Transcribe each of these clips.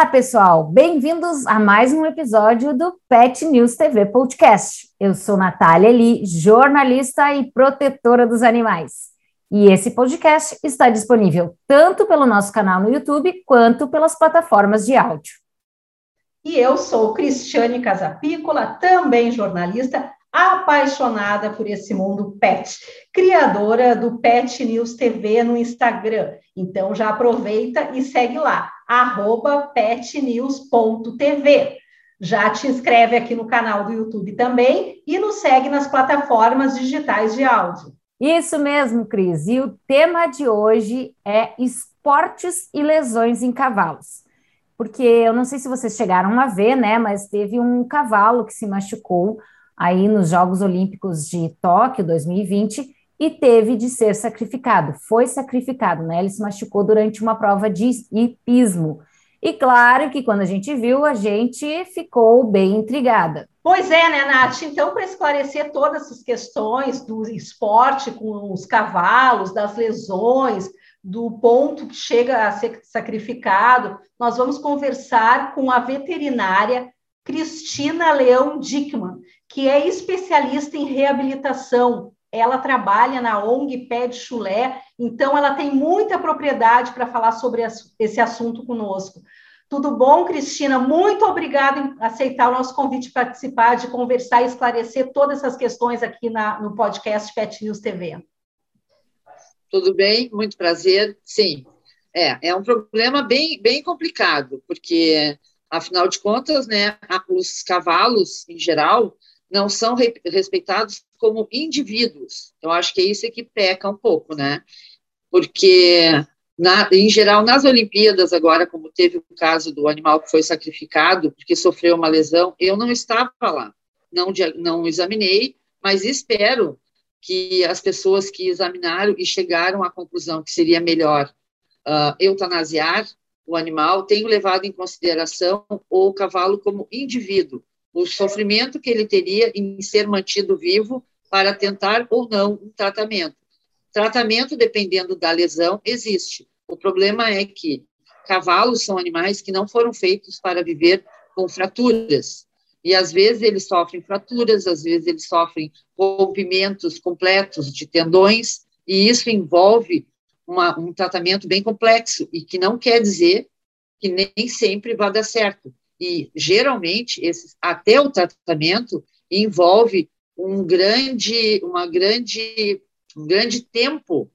Olá, pessoal! Bem-vindos a mais um episódio do Pet News TV Podcast. Eu sou Natália Lee, jornalista e protetora dos animais. E esse podcast está disponível tanto pelo nosso canal no YouTube quanto pelas plataformas de áudio. E eu sou Cristiane Casapícola, também jornalista, apaixonada por esse mundo pet, criadora do Pet News TV no Instagram. Então já aproveita e segue lá, petnews.tv. Já te inscreve aqui no canal do YouTube também e nos segue nas plataformas digitais de áudio. Isso mesmo, Cris. E o tema de hoje é esportes e lesões em cavalos. Porque eu não sei se vocês chegaram a ver, né? Mas teve um cavalo que se machucou aí nos Jogos Olímpicos de Tóquio 2020 e teve de ser sacrificado. Foi sacrificado, né? Ele se machucou durante uma prova de hipismo. E claro que quando a gente viu, a gente ficou bem intrigada. Pois é, né, Nath? Então, para esclarecer todas essas questões do esporte com os cavalos, das lesões, do ponto que chega a ser sacrificado, nós vamos conversar com a veterinária Cristina Leão Dickman, que é especialista em reabilitação. Ela trabalha na ONG Pé de Chulé, então ela tem muita propriedade para falar sobre esse assunto conosco. Tudo bom, Cristina? Muito obrigada em aceitar o nosso convite para participar, de conversar e esclarecer todas essas questões aqui na, no podcast Pet News TV. Tudo bem, muito prazer. Sim, é, é um problema bem, bem complicado, porque, afinal de contas, né, os cavalos, em geral, não são re respeitados como indivíduos. Eu acho que é isso que peca um pouco, né? Porque, na, em geral, nas Olimpíadas, agora, como teve o caso do animal que foi sacrificado porque sofreu uma lesão, eu não estava lá, não, não examinei, mas espero que as pessoas que examinaram e chegaram à conclusão que seria melhor uh, eutanasiar o animal tenham levado em consideração o cavalo como indivíduo, o sofrimento que ele teria em ser mantido vivo para tentar ou não um tratamento. Tratamento, dependendo da lesão, existe. O problema é que cavalos são animais que não foram feitos para viver com fraturas. E às vezes eles sofrem fraturas, às vezes eles sofrem rompimentos completos de tendões, e isso envolve uma, um tratamento bem complexo, e que não quer dizer que nem sempre vai dar certo. E, geralmente, esse, até o tratamento envolve um grande, uma grande, um grande tempo,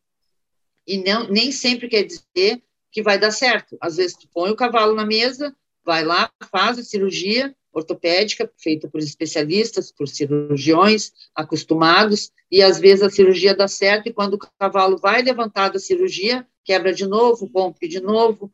e não, nem sempre quer dizer que vai dar certo. Às vezes, tu põe o cavalo na mesa, vai lá, faz a cirurgia ortopédica, feita por especialistas, por cirurgiões acostumados, e às vezes a cirurgia dá certo, e quando o cavalo vai levantar da cirurgia, quebra de novo, rompe de novo,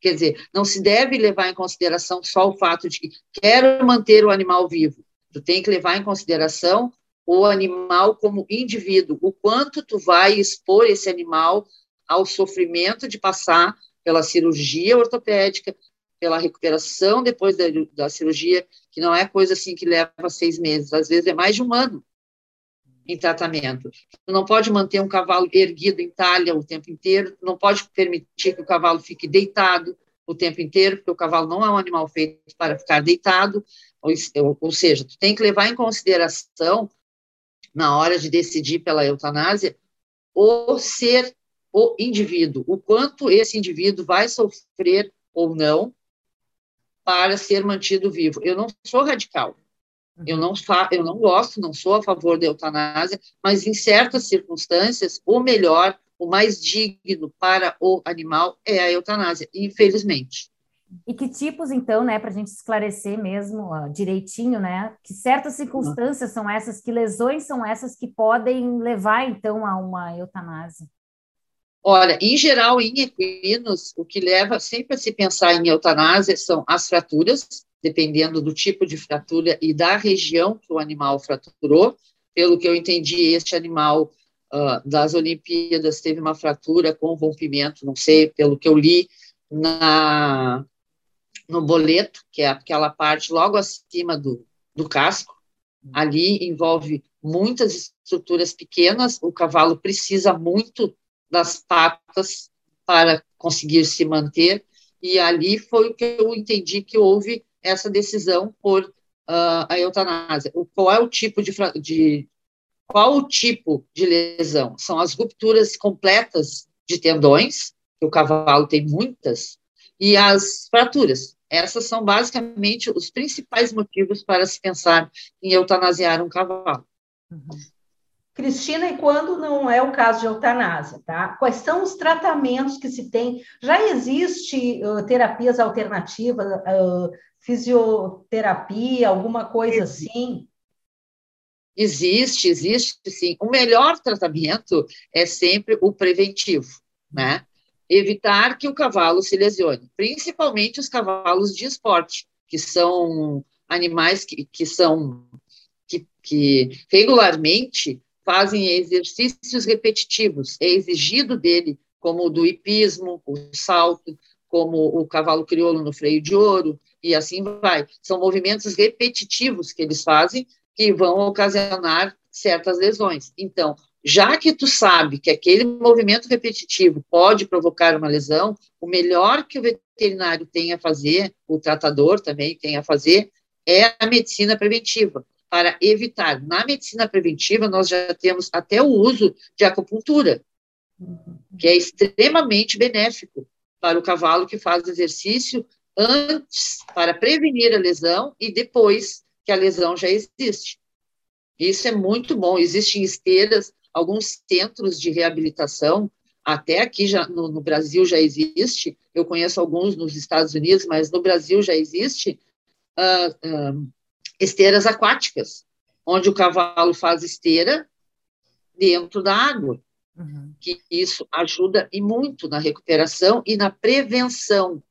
Quer dizer, não se deve levar em consideração só o fato de que quero manter o animal vivo. Tu tem que levar em consideração o animal como indivíduo, o quanto tu vai expor esse animal ao sofrimento de passar pela cirurgia ortopédica, pela recuperação depois da, da cirurgia, que não é coisa assim que leva seis meses, às vezes é mais de um ano em tratamento. Não pode manter um cavalo erguido em talha o tempo inteiro, não pode permitir que o cavalo fique deitado o tempo inteiro, porque o cavalo não é um animal feito para ficar deitado, ou, ou seja, tu tem que levar em consideração, na hora de decidir pela eutanásia, o ser o indivíduo, o quanto esse indivíduo vai sofrer ou não para ser mantido vivo. Eu não sou radical, eu não, fa eu não gosto, não sou a favor da eutanásia, mas em certas circunstâncias, o melhor, o mais digno para o animal é a eutanásia, infelizmente. E que tipos, então, né, para a gente esclarecer mesmo ó, direitinho, né, que certas circunstâncias são essas, que lesões são essas que podem levar, então, a uma eutanásia? Olha, em geral, em equinos, o que leva sempre a se pensar em eutanásia são as fraturas, dependendo do tipo de fratura e da região que o animal fraturou. Pelo que eu entendi, este animal uh, das Olimpíadas teve uma fratura com rompimento, não sei, pelo que eu li na, no boleto, que é aquela parte logo acima do, do casco. Ali envolve muitas estruturas pequenas, o cavalo precisa muito das patas para conseguir se manter, e ali foi o que eu entendi que houve essa decisão por uh, a eutanásia. O, qual é o tipo de, de qual o tipo de lesão? São as rupturas completas de tendões, que o cavalo tem muitas, e as fraturas. Essas são basicamente os principais motivos para se pensar em eutanasiar um cavalo. Uhum. Cristina, e quando não é o caso de eutanásia, tá? Quais são os tratamentos que se tem? Já existe uh, terapias alternativas, uh, fisioterapia, alguma coisa assim? Existe, existe sim. O melhor tratamento é sempre o preventivo, né? Evitar que o cavalo se lesione, principalmente os cavalos de esporte, que são animais que, que são que, que regularmente fazem exercícios repetitivos. É exigido dele, como o do hipismo, o salto, como o cavalo crioulo no freio de ouro, e assim vai. São movimentos repetitivos que eles fazem que vão ocasionar certas lesões. Então, já que tu sabe que aquele movimento repetitivo pode provocar uma lesão, o melhor que o veterinário tem a fazer, o tratador também tem a fazer, é a medicina preventiva para evitar. Na medicina preventiva, nós já temos até o uso de acupuntura, que é extremamente benéfico para o cavalo que faz exercício antes, para prevenir a lesão e depois que a lesão já existe. Isso é muito bom. Existem esteiras, alguns centros de reabilitação, até aqui já no, no Brasil já existe. Eu conheço alguns nos Estados Unidos, mas no Brasil já existe uh, uh, esteiras aquáticas, onde o cavalo faz esteira dentro da água. Uhum. Que isso ajuda e muito na recuperação e na prevenção.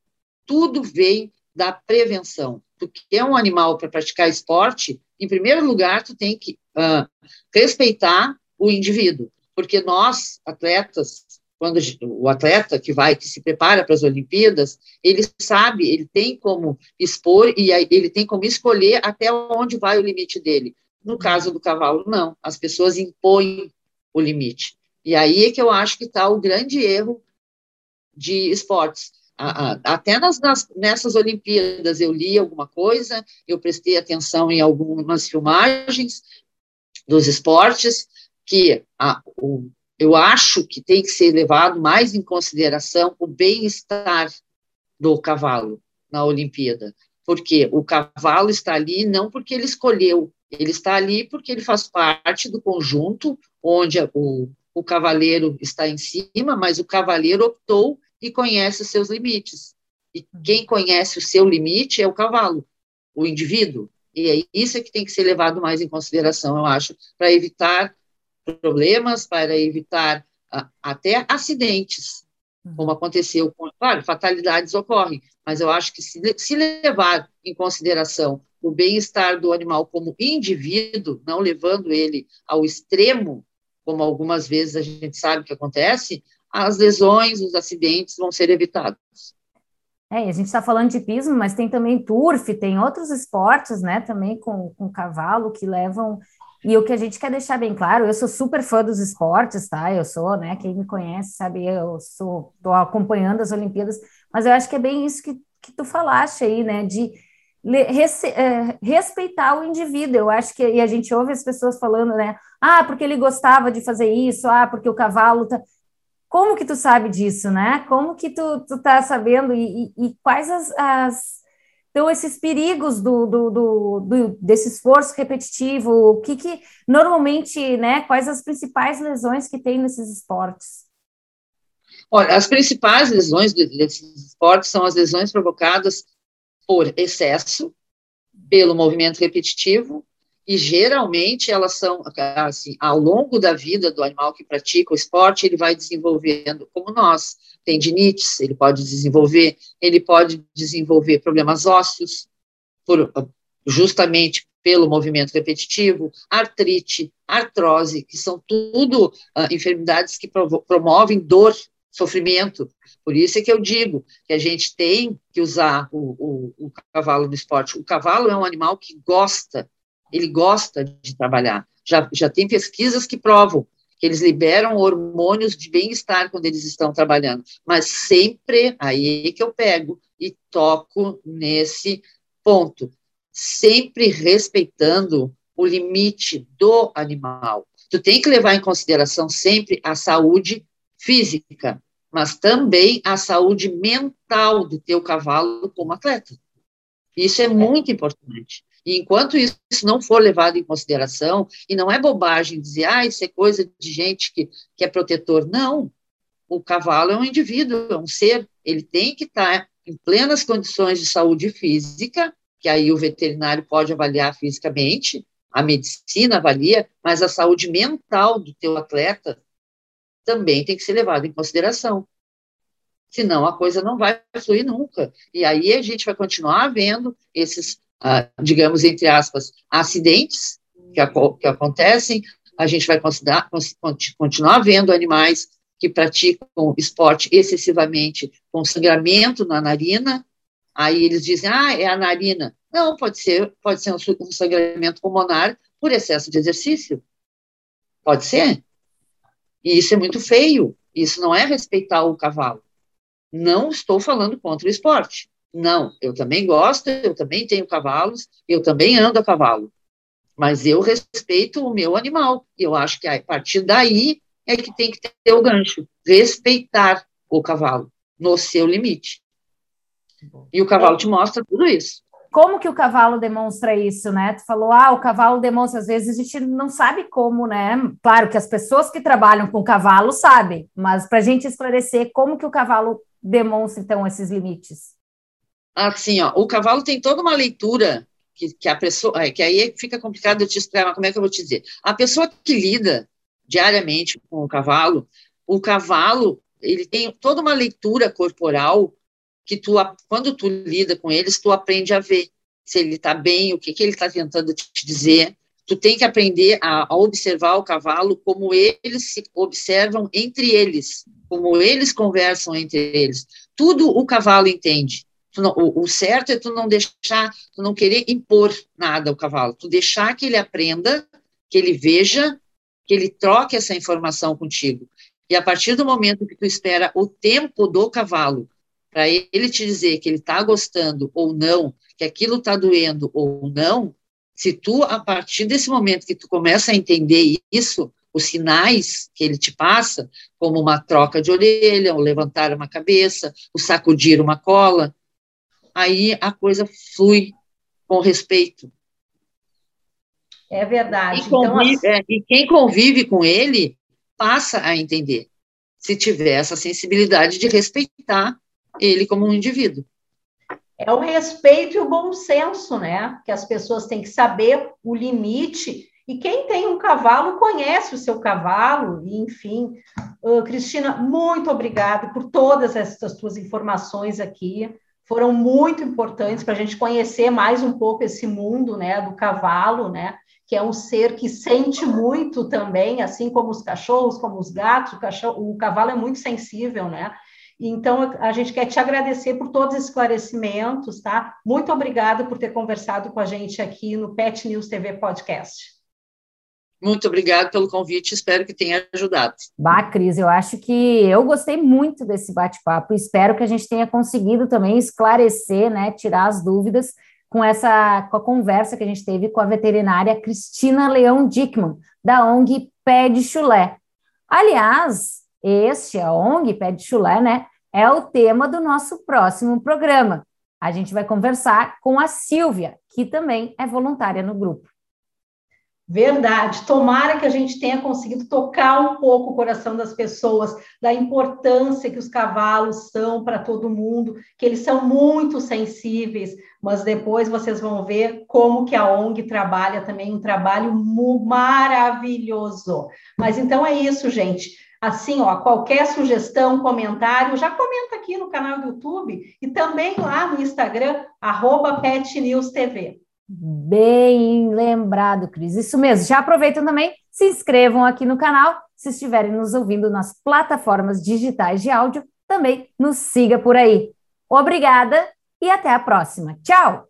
Tudo vem da prevenção. Porque é um animal para praticar esporte, em primeiro lugar, tu tem que uh, respeitar o indivíduo. Porque nós, atletas, quando o atleta que vai, que se prepara para as Olimpíadas, ele sabe, ele tem como expor e ele tem como escolher até onde vai o limite dele. No caso do cavalo, não. As pessoas impõem o limite. E aí é que eu acho que está o grande erro de esportes. Até nas, nas, nessas Olimpíadas eu li alguma coisa, eu prestei atenção em algumas filmagens dos esportes, que a, o, eu acho que tem que ser levado mais em consideração o bem-estar do cavalo na Olimpíada, porque o cavalo está ali não porque ele escolheu, ele está ali porque ele faz parte do conjunto onde o, o cavaleiro está em cima, mas o cavaleiro optou e conhece os seus limites. E quem conhece o seu limite é o cavalo, o indivíduo. E é isso é que tem que ser levado mais em consideração, eu acho, para evitar problemas, para evitar uh, até acidentes, uhum. como aconteceu com. Claro, fatalidades ocorrem, mas eu acho que se, se levar em consideração o bem-estar do animal como indivíduo, não levando ele ao extremo, como algumas vezes a gente sabe que acontece, as lesões, os acidentes vão ser evitados. É, a gente está falando de pismo, mas tem também turf, tem outros esportes, né, também com, com cavalo que levam e o que a gente quer deixar bem claro, eu sou super fã dos esportes, tá? Eu sou, né? Quem me conhece sabe, eu sou, tô acompanhando as Olimpíadas, mas eu acho que é bem isso que, que tu falaste aí, né? De é, respeitar o indivíduo. Eu acho que e a gente ouve as pessoas falando, né? Ah, porque ele gostava de fazer isso, ah, porque o cavalo tá. Como que tu sabe disso, né? Como que tu, tu tá sabendo e, e, e quais as, as então, esses perigos do, do, do, do, desse esforço repetitivo, o que, que normalmente, né, quais as principais lesões que tem nesses esportes? Olha, as principais lesões desses esportes são as lesões provocadas por excesso, pelo movimento repetitivo, e geralmente elas são, assim, ao longo da vida do animal que pratica o esporte, ele vai desenvolvendo, como nós, tendinites, ele pode desenvolver, ele pode desenvolver problemas ósseos, por, justamente pelo movimento repetitivo, artrite, artrose, que são tudo uh, enfermidades que promovem dor, sofrimento. Por isso é que eu digo que a gente tem que usar o, o, o cavalo no esporte. O cavalo é um animal que gosta ele gosta de trabalhar. Já, já tem pesquisas que provam que eles liberam hormônios de bem-estar quando eles estão trabalhando, mas sempre aí que eu pego e toco nesse ponto, sempre respeitando o limite do animal. Tu tem que levar em consideração sempre a saúde física, mas também a saúde mental do teu cavalo como atleta. Isso é muito importante. E enquanto isso não for levado em consideração, e não é bobagem dizer, ah, isso é coisa de gente que, que é protetor. Não. O cavalo é um indivíduo, é um ser, ele tem que estar em plenas condições de saúde física, que aí o veterinário pode avaliar fisicamente, a medicina avalia, mas a saúde mental do teu atleta também tem que ser levada em consideração. Senão a coisa não vai fluir nunca. E aí a gente vai continuar vendo esses digamos, entre aspas, acidentes que, que acontecem, a gente vai continuar vendo animais que praticam esporte excessivamente com sangramento na narina, aí eles dizem, ah, é a narina. Não, pode ser, pode ser um sangramento pulmonar por excesso de exercício. Pode ser. E isso é muito feio. Isso não é respeitar o cavalo. Não estou falando contra o esporte. Não, eu também gosto, eu também tenho cavalos, eu também ando a cavalo. Mas eu respeito o meu animal. E eu acho que a partir daí é que tem que ter o gancho. Respeitar o cavalo no seu limite. E o cavalo te mostra tudo isso. Como que o cavalo demonstra isso, né? Tu falou, ah, o cavalo demonstra, às vezes a gente não sabe como, né? Claro que as pessoas que trabalham com o cavalo sabem, mas para a gente esclarecer como que o cavalo demonstra, então, esses limites assim, ó, o cavalo tem toda uma leitura que, que a pessoa, é, que aí fica complicado de te explicar, mas como é que eu vou te dizer? A pessoa que lida diariamente com o cavalo, o cavalo, ele tem toda uma leitura corporal que tu, quando tu lida com eles, tu aprende a ver se ele está bem, o que, que ele está tentando te dizer. Tu tem que aprender a, a observar o cavalo como eles se observam entre eles, como eles conversam entre eles. Tudo o cavalo entende. Não, o, o, certo é tu não deixar, tu não querer impor nada ao cavalo, tu deixar que ele aprenda, que ele veja, que ele troque essa informação contigo. E a partir do momento que tu espera o tempo do cavalo para ele te dizer que ele está gostando ou não, que aquilo está doendo ou não, se tu, a partir desse momento que tu começa a entender isso, os sinais que ele te passa, como uma troca de orelha, o levantar uma cabeça, o sacudir uma cola, aí a coisa flui com respeito. É verdade. Quem convive, então, assim... é, e quem convive com ele passa a entender, se tiver essa sensibilidade de respeitar ele como um indivíduo. É o respeito e o bom senso, né? Que as pessoas têm que saber o limite. E quem tem um cavalo conhece o seu cavalo, e enfim. Uh, Cristina, muito obrigada por todas essas suas informações aqui foram muito importantes para a gente conhecer mais um pouco esse mundo né, do cavalo, né, que é um ser que sente muito também, assim como os cachorros, como os gatos, o, cachorro, o cavalo é muito sensível, né? Então, a gente quer te agradecer por todos os esclarecimentos, tá? Muito obrigada por ter conversado com a gente aqui no Pet News TV Podcast. Muito obrigado pelo convite, espero que tenha ajudado. Bah, Cris, eu acho que eu gostei muito desse bate-papo, espero que a gente tenha conseguido também esclarecer, né, tirar as dúvidas com essa com a conversa que a gente teve com a veterinária Cristina Leão Dickman, da ONG Pé de Chulé. Aliás, este, a ONG Pé de Chulé, né, é o tema do nosso próximo programa. A gente vai conversar com a Silvia, que também é voluntária no grupo. Verdade. Tomara que a gente tenha conseguido tocar um pouco o coração das pessoas, da importância que os cavalos são para todo mundo, que eles são muito sensíveis, mas depois vocês vão ver como que a ONG trabalha também um trabalho maravilhoso. Mas então é isso, gente. Assim, ó, qualquer sugestão, comentário, já comenta aqui no canal do YouTube e também lá no Instagram, arroba PetNewsTV. Bem lembrado, Cris. Isso mesmo. Já aproveitam também, se inscrevam aqui no canal. Se estiverem nos ouvindo nas plataformas digitais de áudio, também nos siga por aí. Obrigada e até a próxima. Tchau!